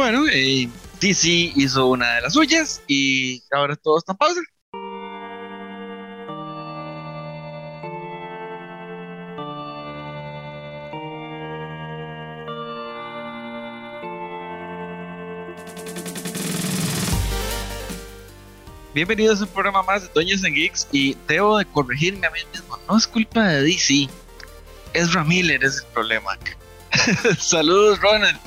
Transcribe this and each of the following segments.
Bueno, eh, DC hizo una de las suyas y ahora todo está en pausa. Bienvenidos a un programa más de Doños en Geeks y debo de corregirme a mí mismo. No es culpa de DC, es Ramiller es el problema. Saludos, Ronald.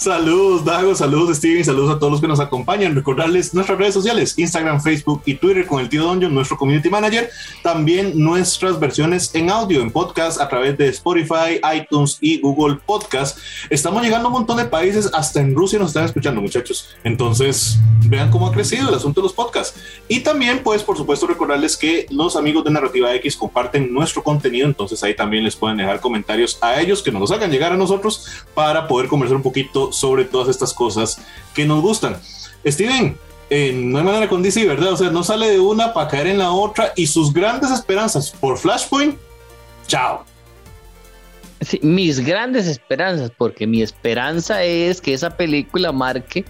Saludos, Dago, saludos, Steven, saludos a todos los que nos acompañan. Recordarles nuestras redes sociales, Instagram, Facebook y Twitter con el tío Donjon, nuestro community manager. También nuestras versiones en audio, en podcast, a través de Spotify, iTunes y Google Podcast. Estamos llegando a un montón de países, hasta en Rusia nos están escuchando, muchachos. Entonces, vean cómo ha crecido el asunto de los podcasts. Y también, pues, por supuesto, recordarles que los amigos de Narrativa X comparten nuestro contenido, entonces ahí también les pueden dejar comentarios a ellos que nos los hagan llegar a nosotros para poder conversar un poquito sobre todas estas cosas que nos gustan. Steven, eh, no hay manera con DC, ¿verdad? O sea, no sale de una para caer en la otra y sus grandes esperanzas por Flashpoint, chao. Mis grandes esperanzas, porque mi esperanza es que esa película marque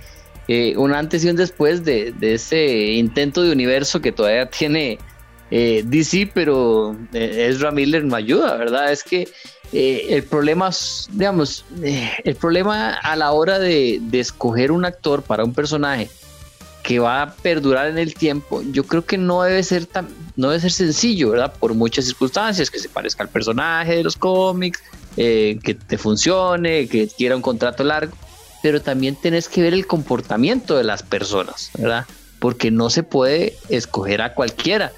eh, un antes y un después de, ese intento de universo que todavía tiene eh, DC, pero Ezra Miller no ayuda, ¿verdad? Es que eh, el problema, digamos, eh, el problema a la hora de, escoger un actor para un personaje que va a perdurar en el tiempo, yo creo que no debe ser tan, no debe ser sencillo, ¿verdad? Por muchas circunstancias, que se parezca al personaje de los cómics, eh, que te funcione, que quiera un contrato largo, pero también tenés que ver el comportamiento de las personas, ¿verdad? Porque no se puede escoger a cualquiera.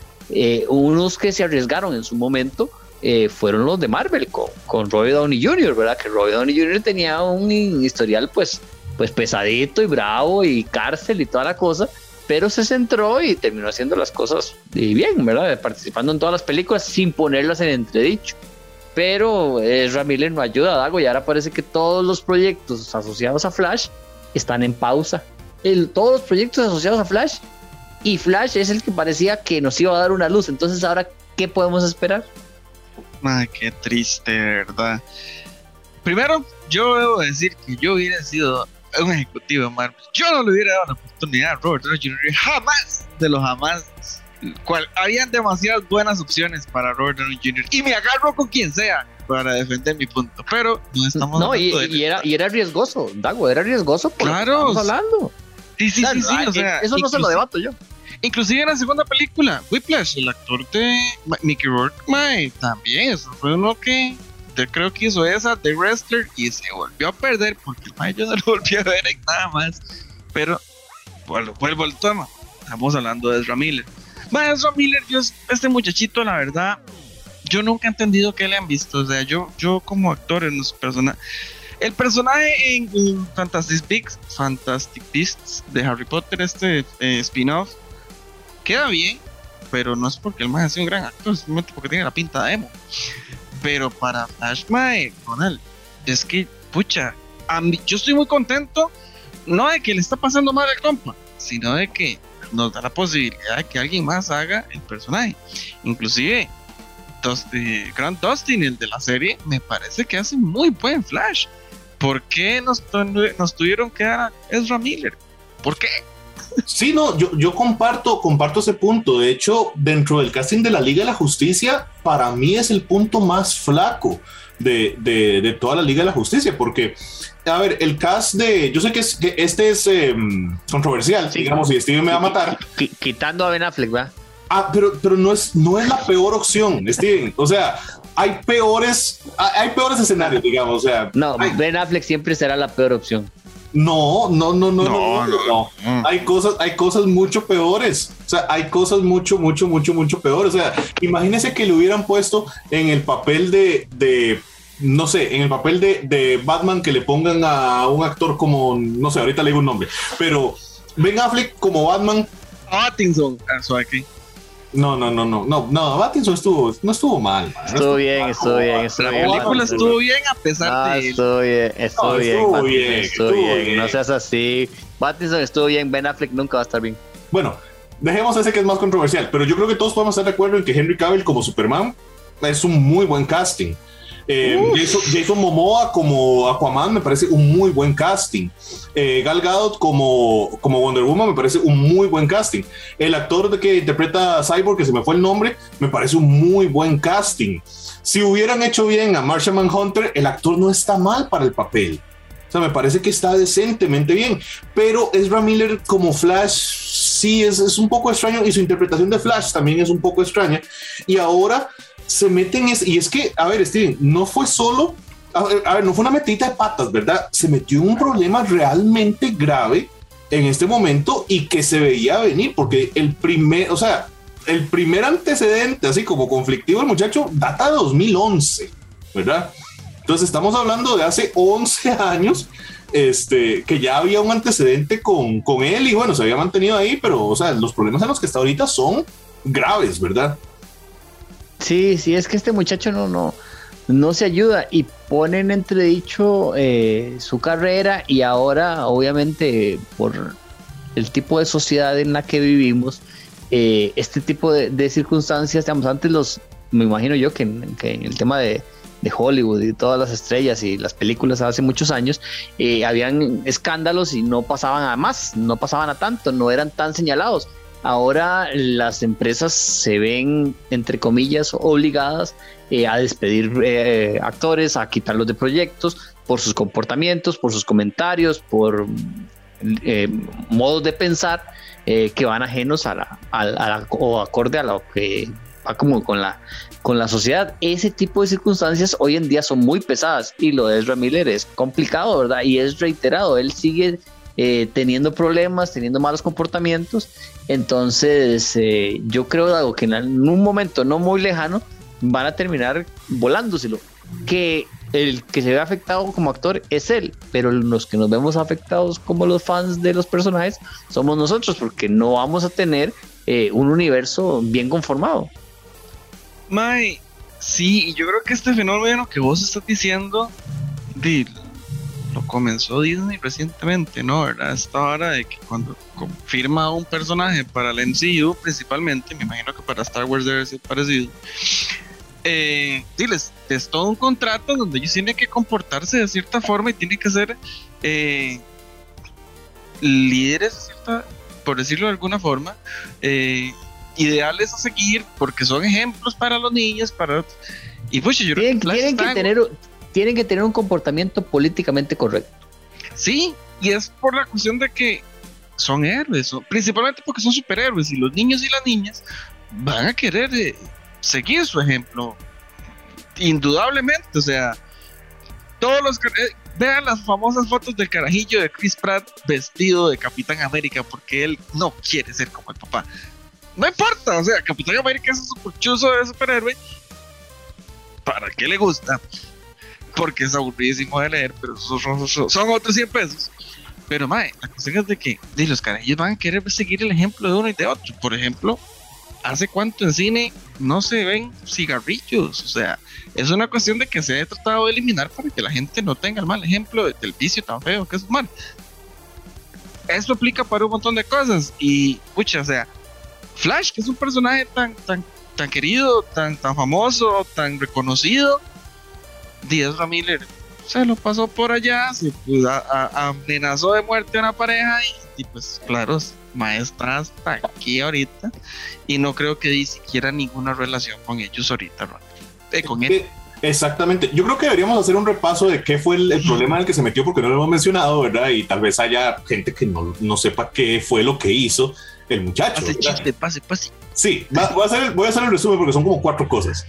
unos que se arriesgaron en su momento, eh, fueron los de Marvel con, con Robert Downey Jr., ¿verdad? Que Robert Downey Jr. tenía un historial pues, pues pesadito y bravo y cárcel y toda la cosa, pero se centró y terminó haciendo las cosas bien, ¿verdad? Participando en todas las películas sin ponerlas en entredicho. Pero eh, Miller no ayuda a Dago y ahora parece que todos los proyectos asociados a Flash están en pausa. Todos los proyectos asociados a Flash y Flash es el que parecía que nos iba a dar una luz. Entonces, ahora, ¿qué podemos esperar? Madre, qué triste, ¿verdad? Primero, yo debo decir que yo hubiera sido un ejecutivo de Marvel. Yo no le hubiera dado la oportunidad a Robert Downey Jr. jamás de los jamás. Cual, habían demasiadas buenas opciones para Robert Downey Jr. y me agarro con quien sea para defender mi punto, pero no estamos No, y, y, era, y era riesgoso, Dago, era riesgoso claro, estamos hablando. Sí, sí, sí, sí, o sea, eso no se lo debato yo. Inclusive en la segunda película, Whiplash, el actor de Mickey Rourke, también, eso fue uno que yo creo que hizo esa de Wrestler y se volvió a perder porque el yo no lo volví a ver en nada más. Pero vuelvo al tema. Estamos hablando de Ezra Miller. Mae, Ezra Miller, este muchachito, la verdad, yo nunca he entendido qué le han visto. O sea, yo, yo como actor en los personajes. El personaje en, Fantastic Beasts, Fantastic Beasts de Harry Potter, este eh, spin-off, queda bien, pero no es porque el más sido un gran actor, simplemente porque tiene la pinta de emo. Pero para Flash Mae, con él, es que, pucha, yo estoy muy contento, no de que le está pasando mal al compa, sino de que nos da la posibilidad de que alguien más haga el personaje. Inclusive, eh, Grant Dustin, el de la serie, me parece que hace muy buen Flash. ¿Por qué nos, nos tuvieron que dar a Ezra Miller? ¿Por qué? Sí, no, yo, yo comparto, comparto ese punto. De hecho, dentro del casting de la Liga de la Justicia, para mí es el punto más flaco de, de, toda la Liga de la Justicia, porque, a ver, el cast de, yo sé que, es, que este es em, controversial, digamos, y Steven me va a matar. Quitando a Ben Affleck, ¿va? Ah, pero, pero no, es, no es la peor opción, Steven. O sea, hay peores, hay peores escenarios, digamos. O sea, no, Ben Affleck siempre será la peor opción. No, no, no, no, no, no, Hay cosas, hay cosas mucho peores. O sea, hay cosas mucho, mucho, mucho, mucho peores. O sea, imagínense que le hubieran puesto en el papel de, de no sé, en el papel de, de, Batman que le pongan a un actor como, no sé, ahorita le digo un nombre, pero Ben Affleck como Batman. Pattinson, eso aquí. No, no, no, no, no, no, Battinson estuvo, no estuvo mal. Estuvo, bien, estuvo bien, estuvo bien. La película estuvo bien a pesar de. Estuvo bien, estuvo bien, estuvo bien, estuvo bien. No seas así. Battinson estuvo bien, Ben Affleck nunca va a estar bien. Bueno, dejemos ese que es más controversial, pero yo creo que todos podemos estar de acuerdo en que Henry Cavill como Superman es un muy buen casting. Eh, Jason, Momoa como Aquaman me parece un muy buen casting. Eh, Gal Gadot como, como Wonder Woman me parece un muy buen casting. El actor de que interpreta a Cyborg, que se me fue el nombre, me parece un muy buen casting. Si hubieran hecho bien a Martian Manhunter, el actor no está mal para el papel. O sea, me parece que está decentemente bien. Pero Ezra Miller como Flash, sí, es, es un poco extraño. Y su interpretación de Flash también es un poco extraña. Y ahora se meten es, y es que, a ver, Steven, no fue solo, a ver, no fue una metita de patas, ¿verdad? Se metió un problema realmente grave en este momento y que se veía venir, porque el primer, o sea, el primer antecedente, así como conflictivo, el muchacho data de 2011, ¿verdad? Entonces estamos hablando de hace 11 años, este, que ya había un antecedente con, con él y bueno, se había mantenido ahí, pero, o sea, los problemas en los que está ahorita son graves, ¿verdad? Sí, sí, es que este muchacho no, no, no se ayuda y pone en entredicho eh, su carrera y ahora, obviamente, por el tipo de sociedad en la que vivimos, eh, este tipo de, circunstancias, digamos, antes los, me imagino yo que en, el tema de, Hollywood y todas las estrellas y las películas hace muchos años, eh, habían escándalos y no pasaban a más, no pasaban a tanto, no eran tan señalados. Ahora las empresas se ven, entre comillas, obligadas eh, a despedir eh, actores, a quitarlos de proyectos por sus comportamientos, por sus comentarios, por eh, modos de pensar que van ajenos a la, o acorde a lo que va como con la, con la sociedad. Ese tipo de circunstancias hoy en día son muy pesadas y lo de Ezra Miller es complicado, ¿verdad? Y es reiterado, él sigue teniendo problemas, teniendo malos comportamientos entonces, eh, yo creo que en un momento no muy lejano van a terminar volándoselo. Que el que se ve afectado como actor es él, pero los que nos vemos afectados como los fans de los personajes somos nosotros, porque no vamos a tener eh, un universo bien conformado. Mai, sí, yo creo que este fenómeno que vos estás diciendo, lo comenzó Disney recientemente, ¿no? ¿Verdad? Esta hora de que cuando confirma un personaje para el MCU, principalmente, me imagino que para Star Wars debe ser parecido. Eh, diles, es todo un contrato donde ellos tienen que comportarse de cierta forma y tienen que ser eh, líderes, por decirlo de alguna forma, eh, ideales a seguir porque son ejemplos para los niños, para... Y pues yo tienen, tienen que tener tienen que tener un comportamiento políticamente correcto. Sí, y es por la cuestión de que son héroes, principalmente porque son superhéroes y los niños y las niñas van a querer eh, seguir su ejemplo. Indudablemente, o sea, todos los eh, vean las famosas fotos del carajillo de Chris Pratt vestido de Capitán América porque él no quiere ser como el papá. No importa, o sea, Capitán América es un super de superhéroe. ¿Para qué le gusta? Porque es aburridísimo de leer, pero son, otros 100 pesos. Pero, mae, la cuestión es de que los carajillos van a querer seguir el ejemplo de uno y de otro. Por ejemplo, ¿hace cuánto en cine no se ven cigarrillos? O sea, es una cuestión de que se ha tratado de eliminar para que la gente no tenga el mal ejemplo del vicio tan feo que es mal. Eso aplica para un montón de cosas. Y, pucha, o sea, Flash, que es un personaje tan, tan, tan querido, tan, tan famoso, tan reconocido, Díaz Ramírez se lo pasó por allá, se pues, amenazó de muerte a una pareja y, pues claro, maestra hasta aquí ahorita y no creo que ni siquiera ninguna relación con ellos ahorita, eh, con él. Exactamente. Yo creo que deberíamos hacer un repaso de qué fue el, problema en el que se metió, porque no lo hemos mencionado, ¿verdad? Y tal vez haya gente que no, no sepa qué fue lo que hizo el muchacho. Pase, chiste, pase, pase. Sí, voy, a hacer el, voy a hacer el resumen porque son como cuatro cosas.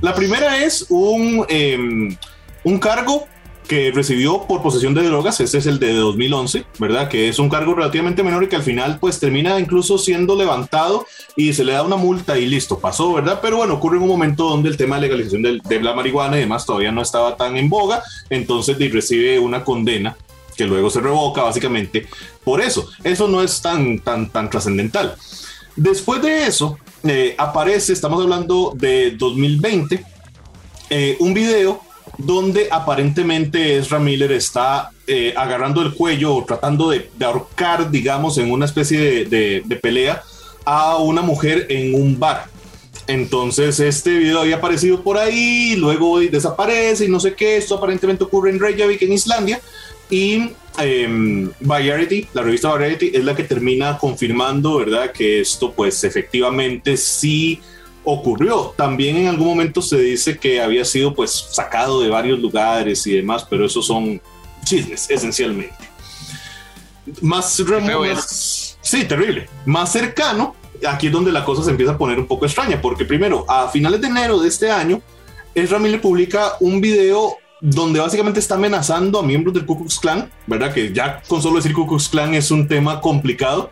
La primera es un, em, un cargo que recibió por posesión de drogas, este es el de 2011, ¿verdad? Que es un cargo relativamente menor y que al final pues termina incluso siendo levantado y se le da una multa y listo, pasó, ¿verdad? Pero bueno, ocurre en un momento donde el tema de legalización de, la marihuana y demás todavía no estaba tan en boga, entonces recibe una condena que luego se revoca básicamente por eso. Eso no es tan, tan, tan trascendental. Después de eso, eh, aparece, estamos hablando de 2020, eh, un video donde aparentemente Ezra Miller está eh, agarrando el cuello o tratando de, ahorcar, digamos, en una especie de, pelea a una mujer en un bar. Entonces este video había aparecido por ahí, luego desaparece y no sé qué. Esto aparentemente ocurre en Reykjavik, en Islandia. Y eh, Variety, la revista Variety, es la que termina confirmando, ¿verdad? Que esto pues efectivamente sí ocurrió. También en algún momento se dice que había sido pues sacado de varios lugares y demás, pero esos son chismes esencialmente. Más, más sí, terrible. Más cercano, aquí es donde la cosa se empieza a poner un poco extraña, porque primero, a finales de enero de este año, Ezra Miller publica un video donde básicamente está amenazando a miembros del Ku Klux Klan, ¿verdad? Que ya con solo decir Ku Klux Klan es un tema complicado,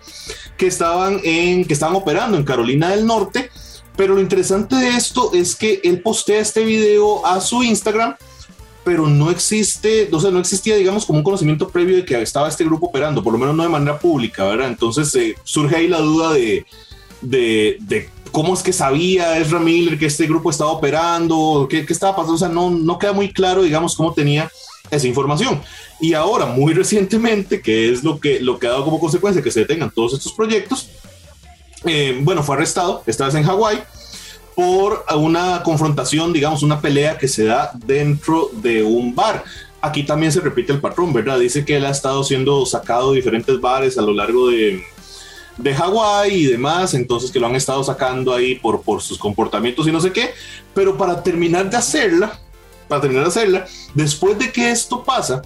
que estaban, en, que estaban operando en Carolina del Norte. Pero lo interesante de esto es que él postea este video a su Instagram, pero no existe, o sea, no existía, digamos, como un conocimiento previo de que estaba este grupo operando, por lo menos no de manera pública, ¿verdad? Entonces eh, surge ahí la duda de, de, de cómo es que sabía Ezra Miller que este grupo estaba operando, qué, qué estaba pasando, o sea, no, no queda muy claro, digamos, cómo tenía esa información. Y ahora, muy recientemente, que es lo que, lo que ha dado como consecuencia que se detengan todos estos proyectos, eh, bueno, fue arrestado, esta vez en Hawái, por una confrontación, digamos, una pelea que se da dentro de un bar. Aquí también se repite el patrón, ¿verdad? Dice que él ha estado siendo sacado de diferentes bares a lo largo de, de Hawái y demás, entonces que lo han estado sacando ahí por, por sus comportamientos y no sé qué, pero para terminar de hacerla, para terminar de hacerla, después de que esto pasa,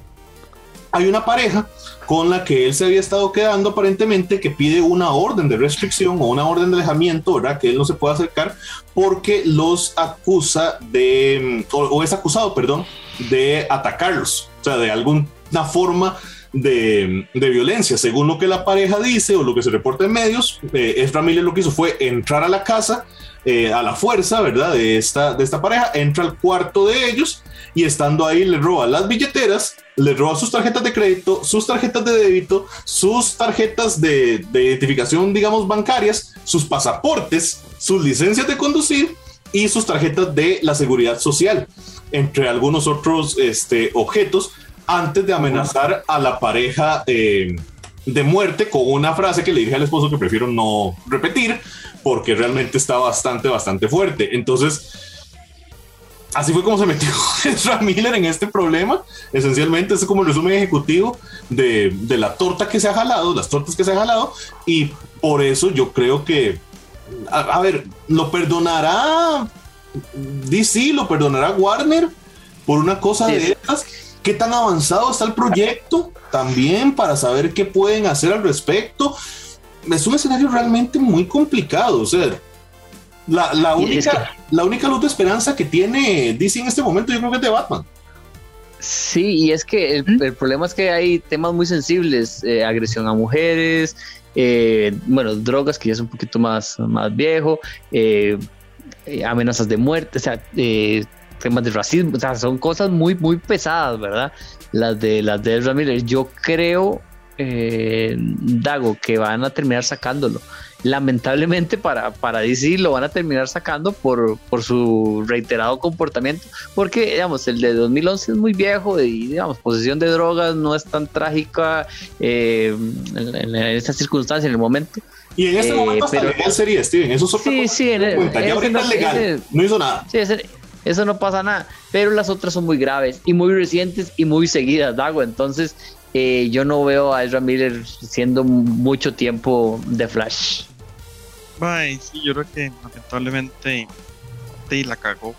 hay una pareja con la que él se había estado quedando aparentemente que pide una orden de restricción o una orden de alejamiento, ¿verdad? Que él no se puede acercar porque los acusa de, o, o es acusado, perdón, de atacarlos, o sea, de alguna forma de, de, violencia. Según lo que la pareja dice o lo que se reporta en medios, eh, Ezra Miller lo que hizo fue entrar a la casa eh, a la fuerza, ¿verdad? De esta, de esta pareja, entra al cuarto de ellos y estando ahí le roba las billeteras, le roba sus tarjetas de crédito, sus tarjetas de débito, sus tarjetas de, de identificación, digamos, bancarias, sus pasaportes, sus licencias de conducir y sus tarjetas de la seguridad social, entre algunos otros este, objetos antes de amenazar a la pareja eh, de muerte con una frase que le dije al esposo que prefiero no repetir porque realmente está bastante, bastante fuerte. Entonces, así fue como se metió Ezra Miller en este problema. Esencialmente, es como el resumen ejecutivo de, de la torta que se ha jalado, las tortas que se ha jalado, y por eso yo creo que, a, a ver, lo perdonará DC, lo perdonará Warner por una cosa sí. de estas qué tan avanzado está el proyecto también para saber qué pueden hacer al respecto. Es un escenario realmente muy complicado. O sea, la, la única, es que... la única luz de esperanza que tiene DC en este momento, yo creo que es de Batman. Sí, y es que el, el problema es que hay temas muy sensibles, eh, agresión a mujeres, eh, bueno, drogas que ya es un poquito más, más viejo, eh, amenazas de muerte, o sea, temas de racismo, o sea, son cosas muy, muy pesadas, ¿verdad? Las de las de Ezra Miller. Yo creo, eh, Dago, que van a terminar sacándolo. Lamentablemente para, para DC lo van a terminar sacando por, por su reiterado comportamiento, porque, digamos, el de 2011 es muy viejo y, digamos, posesión de drogas no es tan trágica eh, en, en, esta circunstancia, en el momento. Y en este eh, momento hasta pero, legal sería, Steven. Eso es sí, sí, en el, ya ahorita es legal. Ese, no hizo nada. Sí, ese, eso no pasa nada. Pero las otras son muy graves y muy recientes y muy seguidas, Dago. Entonces, eh, yo no veo a Ezra Miller siendo mucho tiempo de Flash. Ay, sí, yo creo que lamentablemente te la cagó.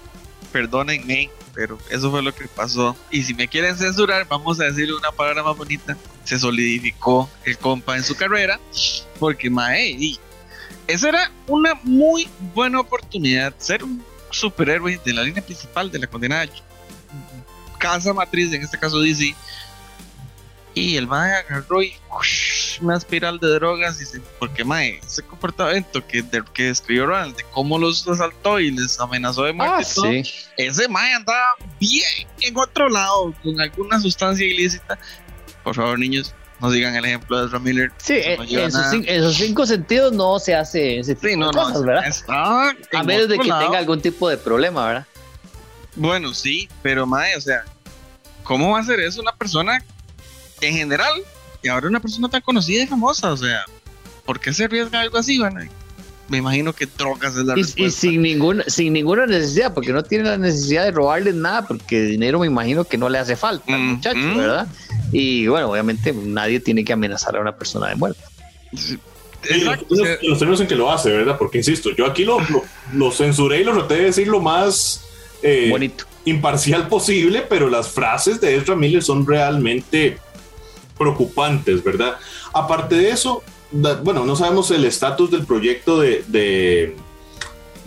Perdónenme, pero eso fue lo que pasó. Y si me quieren censurar, vamos a decirle una palabra más bonita. Se solidificó el compa en su carrera. Porque, mae, y esa era una muy buena oportunidad. Ser un superhéroe de la línea principal de la condenada casa matriz, en este caso DC. Y el mae agarró y una espiral de drogas. Y se, porque mae, ese comportamiento que, de, que describió Ronald, de cómo los asaltó y les amenazó de muerte, ah, todo, sí. ese mae andaba bien en otro lado con alguna sustancia ilícita. Por favor, niños, no digan el ejemplo de Ezra Miller. Sí, en, en, sus cinco, en, sus cinco, sentidos no se hace ese tipo sí, no, de cosas, no, ¿verdad? Está a menos de que lado. tenga algún tipo de problema, ¿verdad? Bueno, sí, pero mae, o sea, ¿cómo va a ser eso una persona en general y ahora una persona tan conocida y famosa? O sea, ¿por qué se arriesga algo así? Bueno, me imagino que drogas es la Y, y respuesta. sin, ninguna, sin ninguna necesidad, porque no tiene la necesidad de robarles nada, porque dinero me imagino que no le hace falta al Mm, muchacho, mm. ¿verdad? Y bueno, obviamente nadie tiene que amenazar a una persona de muerte. Exacto, los, términos en que lo hace, ¿verdad? Porque insisto, yo aquí lo, lo, lo censuré y lo traté de decir lo más eh, Bonito. imparcial posible, pero las frases de Ezra Miller son realmente preocupantes, ¿verdad? Aparte de eso, da- bueno, no sabemos el estatus del proyecto de, de,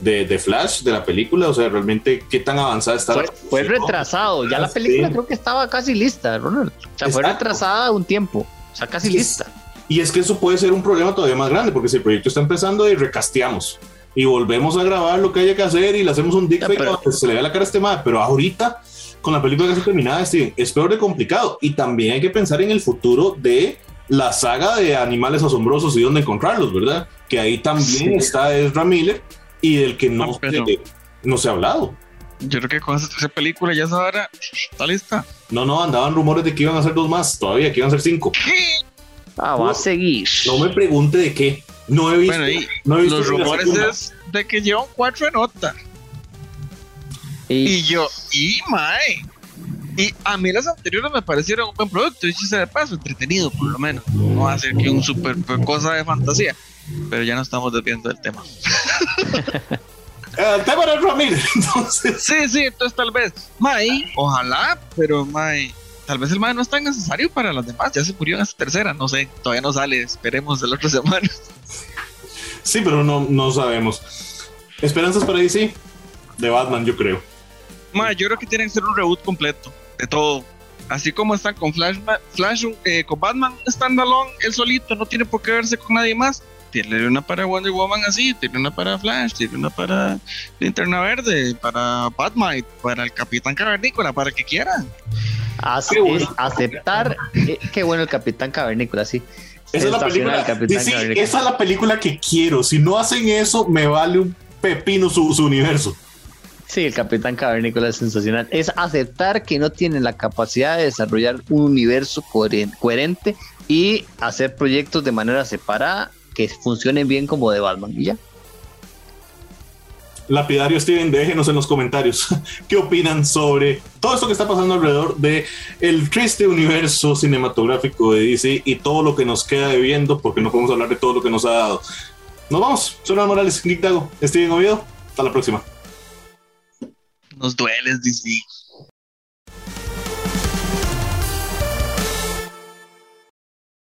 de- de Flash, de la película, o sea, realmente qué tan avanzada está Fue, la fue retrasado, ya la Sí. película creo que estaba casi lista, Ronald. O sea, fue retrasada un tiempo, o sea, casi Sí. lista. Y es que eso puede ser un problema todavía más grande, porque si el proyecto está empezando y recasteamos y volvemos a grabar lo que haya que hacer y le hacemos un dick pero- donde se le ve la cara a este madre, pero ahorita con la película casi terminada, Steven, es peor de complicado. Y también hay que pensar en el futuro de la saga de animales asombrosos y dónde encontrarlos, ¿verdad? Que ahí también Sí. está Ezra Miller y del que no, Ah, se, no se ha hablado. yo creo que con esa tercera película ya esa hora está lista. No, no, andaban rumores de que iban a ser dos más, todavía que iban a ser cinco. Ah, va a seguir. No me pregunte de qué. No he visto. Bueno, y no he visto los rumores segunda. es de que llevan cuatro en nota. Y, Y yo, y mae. Y a mí las anteriores me parecieron un buen producto, dicho sea de paso, entretenido por lo menos. No va a ser que un super cosa de fantasía. Pero ya no estamos desviando del tema. Eh, El tema era Miller, entonces. Sí, sí, entonces tal vez. Mae, ojalá, pero mae. Tal vez el mae no es tan necesario para las demás. Ya se murió en esta tercera, no sé. Todavía no sale. Esperemos el otra semana. Sí, pero no, no sabemos. Esperanzas para DC de Batman, yo creo. Mae, yo creo que tienen que ser un reboot completo de todo. Así como están con Flash, Flash eh, con Batman standalone, él solito, no tiene por qué verse con nadie más. Tiene una para Wonder Woman así, tiene una para Flash, tiene una para Linterna Verde, para Batman, para el Capitán Cavernícola, para el que quieran. Ace- Qué bueno. es aceptar. eh, qué bueno el Capitán Cavernícola, sí. Esa es la película. Capitán DC, Cavernícola. esa es la película que quiero. Si no hacen eso, me vale un pepino su, su universo. Sí, el Capitán Cavernícola es sensacional. Es aceptar que no tienen la capacidad de desarrollar un universo coheren- coherente y hacer proyectos de manera separada que funcionen bien como de Batman. Y ya. Lapidario Steven, déjenos en los comentarios qué opinan sobre todo esto que está pasando alrededor de el triste universo cinematográfico de DC y todo lo que nos queda debiendo, porque no podemos hablar de todo lo que nos ha dado. Nos vamos. Soy Ronald Morales, Nick Dago, Steven Oviedo. Hasta la próxima. Nos dueles, DC.